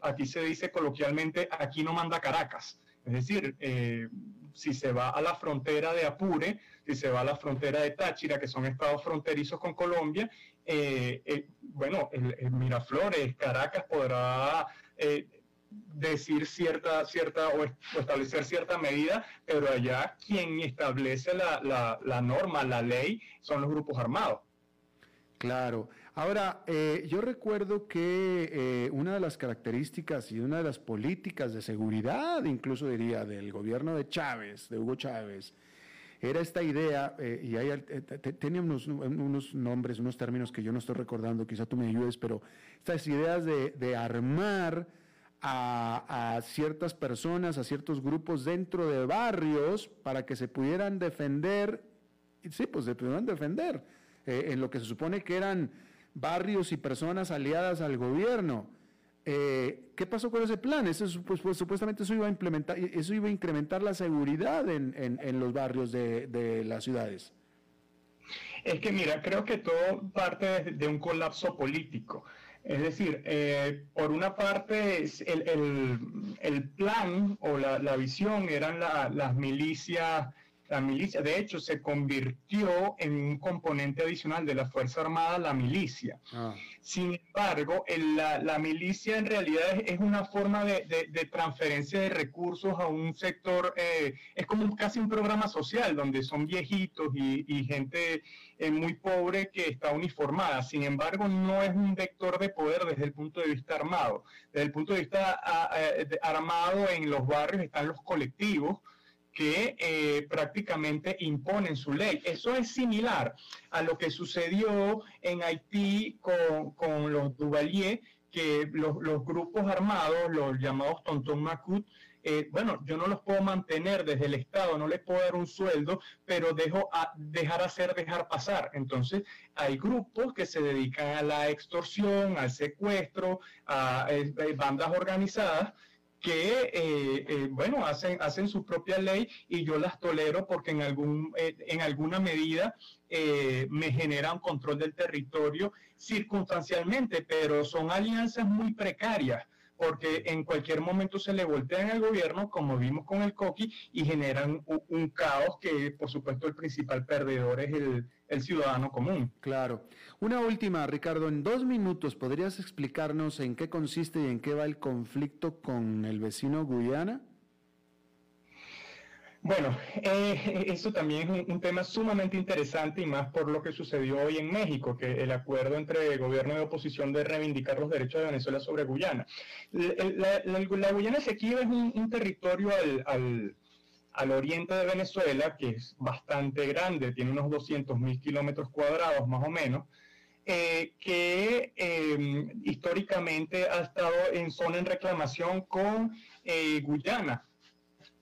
aquí se dice coloquialmente, aquí no manda Caracas. Es decir, eh, si se va a la frontera de Apure, si se va a la frontera de Táchira, que son estados fronterizos con Colombia, eh, bueno, el, Miraflores, Caracas podrá decir cierta, cierta o, establecer cierta medida, pero allá quien establece la, la norma, la ley, son los grupos armados. Claro. Ahora, eh, yo recuerdo que eh, una de las características y una de las políticas de seguridad, incluso diría, del gobierno de Chávez, de Hugo Chávez, era esta idea, eh, y hay, tenía unos, nombres, unos términos que yo no estoy recordando, quizá tú me ayudes, pero estas ideas de, armar a, ciertas personas, a ciertos grupos dentro de barrios para que se pudieran defender, sí, pues se pudieran defender en lo que se supone que eran barrios y personas aliadas al gobierno. Eh, ¿Qué pasó con ese plan? Eso, pues, pues, supuestamente eso iba a implementar, eso iba a incrementar la seguridad en, los barrios de, las ciudades. Es que mira, creo que todo parte de, un colapso político. Es decir, eh, por una parte, el, plan o la visión eran las milicias la milicia, de hecho, se convirtió en un componente adicional de la Fuerza Armada, la milicia. Ah. Sin embargo, la, milicia en realidad es, una forma de, transferencia de recursos a un sector, eh, es como casi un programa social donde son viejitos y, gente eh, muy pobre que está uniformada. Sin embargo, no es un vector de poder desde el punto de vista armado. Desde el punto de vista ah, eh, armado en los barrios están los colectivos que eh, prácticamente imponen su ley. Eso es similar a lo que sucedió en Haití con, con los Duvalier, que los, los, grupos armados, los llamados Tonton Macut, eh, bueno, yo no los puedo mantener desde el Estado, no les puedo dar un sueldo, pero dejo a dejar hacer, dejar pasar. Entonces, hay grupos que se dedican a la extorsión, al secuestro, a eh, bandas organizadas que, eh, eh, bueno, hacen, hacen su propia ley y yo las tolero porque en, algún, eh, en alguna medida me generan control del territorio circunstancialmente, pero son alianzas muy precarias porque en cualquier momento se le voltean al gobierno, como vimos con el COQUI, y generan un, caos que, por supuesto, el principal perdedor es el, el ciudadano común. Claro. Una última, Ricardo, en dos minutos, ¿podrías explicarnos en qué consiste y en qué va el conflicto con el vecino Guyana? Bueno, eh, eso también es un, tema sumamente interesante y más por lo que sucedió hoy en México, que el acuerdo entre gobierno y oposición de reivindicar los derechos de Venezuela sobre Guyana. La, Guyana Esequiba es un, territorio al, oriente de Venezuela que es bastante grande, tiene unos 200 mil kilómetros cuadrados más o menos. Eh, que em, históricamente ha estado en zona en reclamación con eh, Guyana.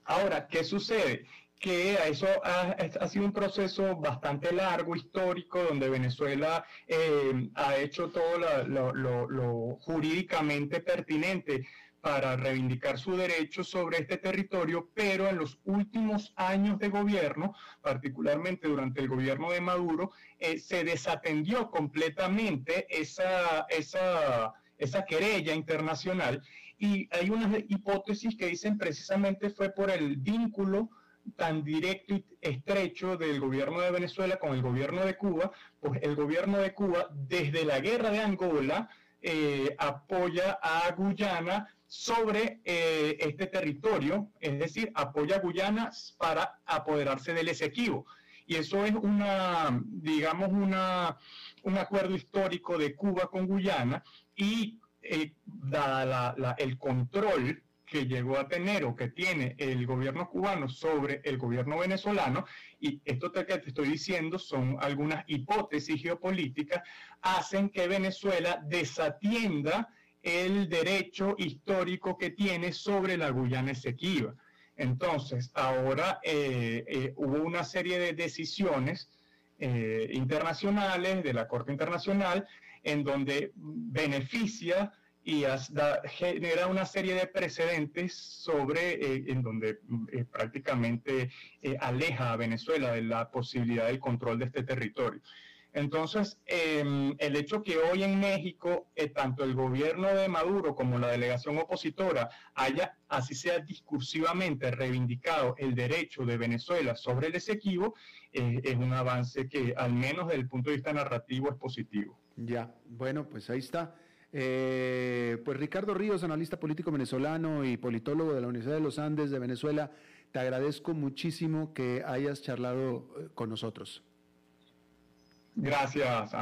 Ahora, ¿qué sucede? que eso ha, sido un proceso bastante largo, histórico, donde Venezuela eh, ha hecho todo lo, jurídicamente pertinente para reivindicar su derecho sobre este territorio, pero en los últimos años de gobierno, particularmente durante el gobierno de Maduro, eh, se desatendió completamente esa, querella internacional y hay unas hipótesis que dicen precisamente fue por el vínculo tan directo y estrecho del gobierno de Venezuela con el gobierno de Cuba, pues el gobierno de Cuba desde la guerra de Angola eh, apoya a Guyana sobre eh, este territorio, es decir, apoya a Guyana para apoderarse del Esequibo. Y eso es una, digamos, una, un acuerdo histórico de Cuba con Guyana y eh, dada el control que llegó a tener o que tiene el gobierno cubano sobre el gobierno venezolano, y esto que te estoy diciendo son algunas hipótesis geopolíticas, hacen que Venezuela desatienda el derecho histórico que tiene sobre la Guyana Esequiba. Entonces, ahora eh, eh, hubo una serie de decisiones internacionales de la Corte Internacional en donde beneficia y genera una serie de precedentes sobre, eh, en donde eh, prácticamente eh, aleja a Venezuela de la posibilidad del control de este territorio. Entonces, em, el hecho que hoy en México, tanto el gobierno de Maduro como la delegación opositora haya, así sea discursivamente, reivindicado el derecho de Venezuela sobre el Esequibo, es un avance que, al menos desde el punto de vista narrativo, es positivo. Ya, bueno, pues ahí está. Eh, pues Ricardo Ríos, analista político venezolano y politólogo de la Universidad de los Andes de Venezuela, te agradezco muchísimo que hayas charlado eh, con nosotros. Gracias.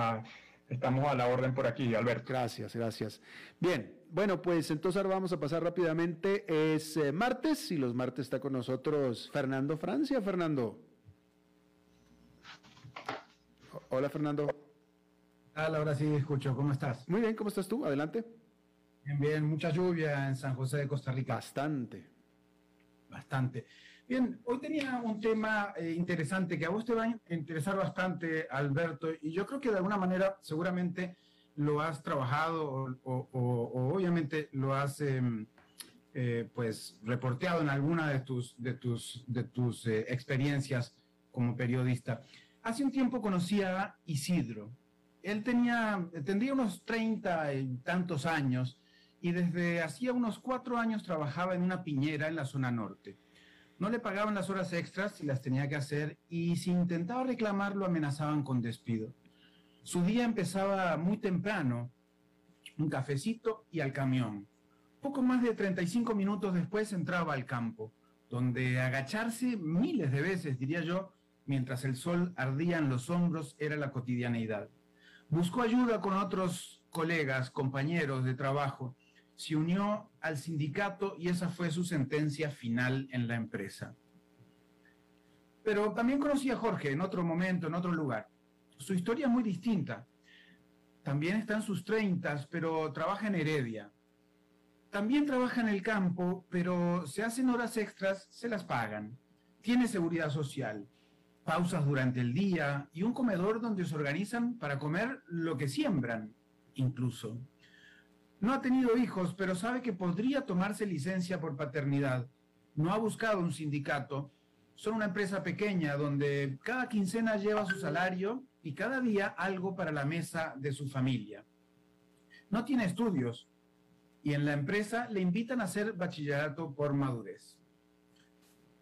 estamos a la orden por aquí, Alberto. Gracias, gracias. Bien, bueno, pues entonces ahora vamos a pasar rápidamente. Es eh, martes y los martes está con nosotros Fernando Francia. Fernando. Hola, Fernando. Ahora sí escucho. ¿Cómo estás? Muy bien, ¿cómo estás tú? Adelante. Bien, bien. Mucha lluvia en San José de Costa Rica. Bastante. Bastante. Bien, hoy tenía un tema eh, interesante que a vos te va a interesar bastante, Alberto, y yo creo que de alguna manera seguramente lo has trabajado o, obviamente lo has em, eh, pues reporteado en alguna de tus, de tus, de tus eh, experiencias como periodista. Hace un tiempo conocí a Isidro, él tenía, tendría unos treinta y tantos años y desde hacía unos cuatro años trabajaba en una piñera en la zona norte. No le pagaban las horas extras y las tenía que hacer y si intentaba reclamar lo amenazaban con despido. Su día empezaba muy temprano, un cafecito y al camión. Poco más de 35 minutos después entraba al campo, donde agacharse miles de veces, diría yo, mientras el sol ardía en los hombros era la cotidianeidad. Buscó ayuda con otros colegas, compañeros de trabajo, se unió al sindicato y esa fue su sentencia final en la empresa. Pero también conocí a Jorge en otro momento, en otro lugar. Su historia es muy distinta. También está en sus treintas, pero trabaja en Heredia. También trabaja en el campo, pero se hacen horas extras, se las pagan. Tiene seguridad social pausas durante el día y un comedor donde se organizan para comer lo que siembran, incluso. No ha tenido hijos, pero sabe que podría tomarse licencia por paternidad. No ha buscado un sindicato. Son una empresa pequeña donde cada quincena lleva su salario y cada día algo para la mesa de su familia. No tiene estudios, y en la empresa le invitan a hacer bachillerato por madurez.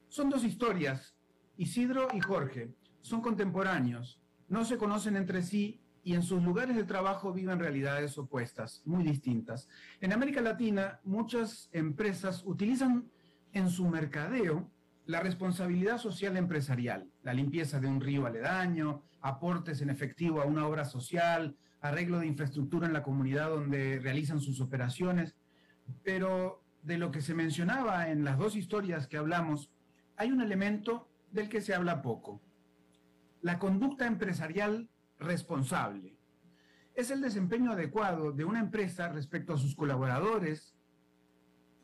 Son dos historias. Isidro y Jorge son contemporáneos, no se conocen entre sí y en sus lugares de trabajo viven realidades opuestas, muy distintas. En América Latina, muchas empresas utilizan en su mercadeo la responsabilidad social empresarial, la limpieza de un río aledaño, aportes en efectivo a una obra social, arreglo de infraestructura en la comunidad donde realizan sus operaciones. Pero de lo que se mencionaba en las dos historias que hablamos, hay un elemento del que se habla poco. La conducta empresarial responsable. Es el desempeño adecuado de una empresa respecto a sus colaboradores,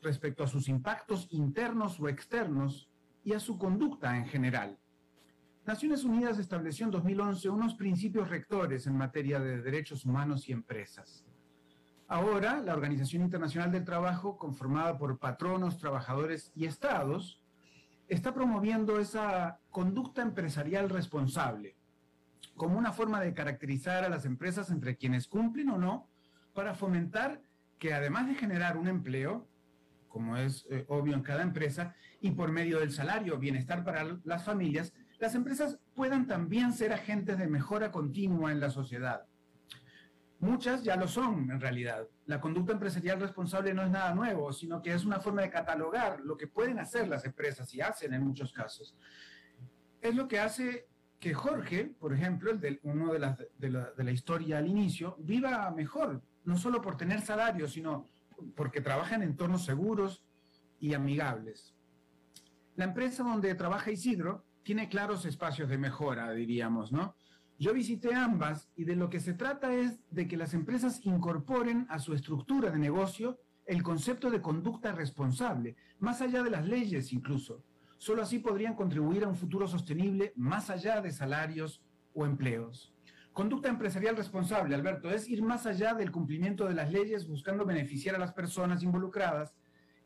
respecto a sus impactos internos o externos y a su conducta en general. Naciones Unidas estableció en 2011 unos principios rectores en materia de derechos humanos y empresas. Ahora, la Organización Internacional del Trabajo, conformada por patronos, trabajadores y estados, está promoviendo esa conducta empresarial responsable como una forma de caracterizar a las empresas entre quienes cumplen o no para fomentar que además de generar un empleo, como es eh, obvio en cada empresa, y por medio del salario, bienestar para las familias, las empresas puedan también ser agentes de mejora continua en la sociedad. Muchas ya lo son en realidad. La conducta empresarial responsable no es nada nuevo, sino que es una forma de catalogar lo que pueden hacer las empresas y hacen en muchos casos. Es lo que hace que Jorge, por ejemplo, el de, uno de, las, de, la, de la historia al inicio, viva mejor, no solo por tener salario, sino porque trabaja en entornos seguros y amigables. La empresa donde trabaja Isidro tiene claros espacios de mejora, diríamos, ¿no? Yo visité ambas y de lo que se trata es de que las empresas incorporen a su estructura de negocio el concepto de conducta responsable, más allá de las leyes incluso. Solo así podrían contribuir a un futuro sostenible más allá de salarios o empleos. Conducta empresarial responsable, Alberto, es ir más allá del cumplimiento de las leyes buscando beneficiar a las personas involucradas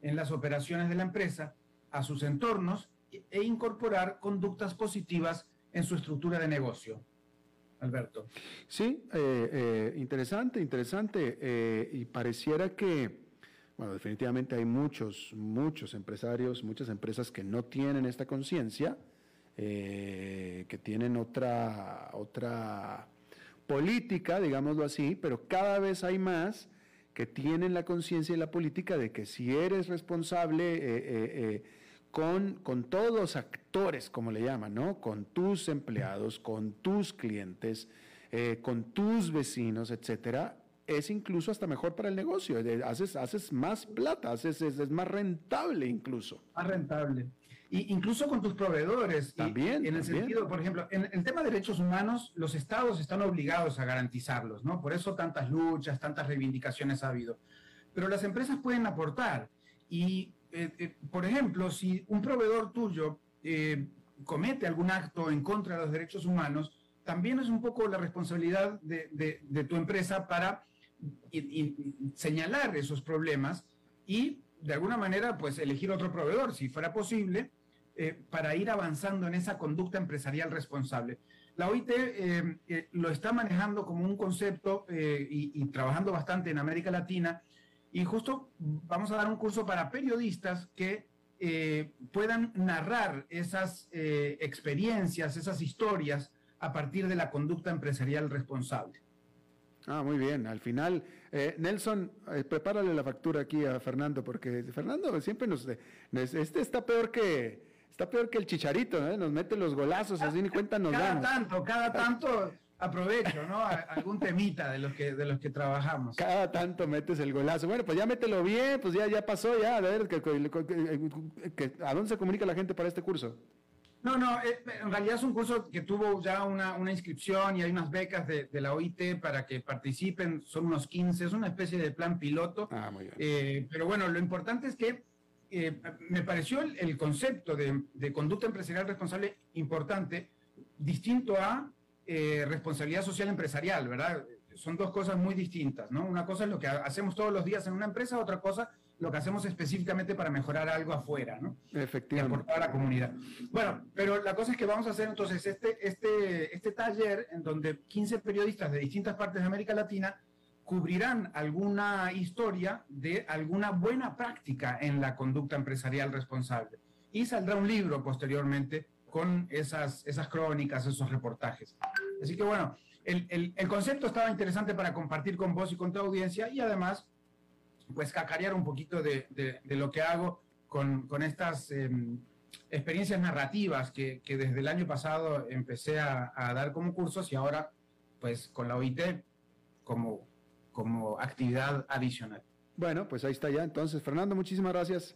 en las operaciones de la empresa, a sus entornos e incorporar conductas positivas en su estructura de negocio. Alberto. Sí, eh, eh, interesante, interesante. Eh, y pareciera que, bueno, definitivamente hay muchos, muchos empresarios, muchas empresas que no tienen esta conciencia, que tienen otra, otra política, digámoslo así, pero cada vez hay más que tienen la conciencia y la política de que si eres responsable, con, con, todos los actores, como le llaman, ¿no? Con tus empleados, con tus clientes, eh, con tus vecinos, etcétera, es incluso hasta mejor para el negocio. Haces, haces más plata, haces, es, más rentable incluso. Más rentable. Y incluso con tus proveedores. También. en el sentido, por ejemplo, en el tema de derechos humanos, los estados están obligados a garantizarlos, ¿no? Por eso tantas luchas, tantas reivindicaciones ha habido. Pero las empresas pueden aportar. Y eh, eh, por ejemplo, si un proveedor tuyo eh, comete algún acto en contra de los derechos humanos, también es un poco la responsabilidad de, tu empresa para señalar esos problemas y de alguna manera pues elegir otro proveedor, si fuera posible, para ir avanzando en esa conducta empresarial responsable. La OIT lo está manejando como un concepto y trabajando bastante en América Latina y justo vamos a dar un curso para periodistas que eh, puedan narrar esas eh, experiencias, esas historias a partir de la conducta empresarial responsable. Ah, muy bien. Al final, eh, Nelson, prepárale la factura aquí a Fernando, porque Fernando siempre nos... Este está peor que... Está peor que el chicharito, Nos mete los golazos, así ni cuenta nos Cada tanto, cada tanto aprovecho, ¿no? algún temita de los que de los que trabajamos. Cada tanto metes el golazo. Bueno, pues ya mételo bien, pues ya, ya pasó, ya. A ver, ¿a dónde se comunica la gente para este curso? No, no, eh, en realidad es un curso que tuvo ya una, una inscripción y hay unas becas de, de, la OIT para que participen, son unos 15, es una especie de plan piloto. Ah, muy bien. Eh, pero bueno, lo importante es que eh, me pareció el, el concepto de, de, conducta empresarial responsable importante, distinto a eh, responsabilidad social empresarial, ¿verdad? Son dos cosas muy distintas, ¿no? Una cosa es lo que hacemos todos los días en una empresa, otra cosa lo que hacemos específicamente para mejorar algo afuera, ¿no? Efectivamente. Y aportar a la comunidad. Bueno, pero la cosa es que vamos a hacer entonces este, este, este taller en donde 15 periodistas de distintas partes de América Latina cubrirán alguna historia de alguna buena práctica en la conducta empresarial responsable. Y saldrá un libro posteriormente con esas, esas crónicas, esos reportajes. Así que bueno, el, el, concepto estaba interesante para compartir con vos y con tu audiencia y además, pues cacarear un poquito de, de, lo que hago con, con estas em, experiencias narrativas que, que, desde el año pasado empecé a, a, dar como cursos y ahora, pues con la OIT como, como actividad adicional. Bueno, pues ahí está ya. Entonces, Fernando, muchísimas gracias.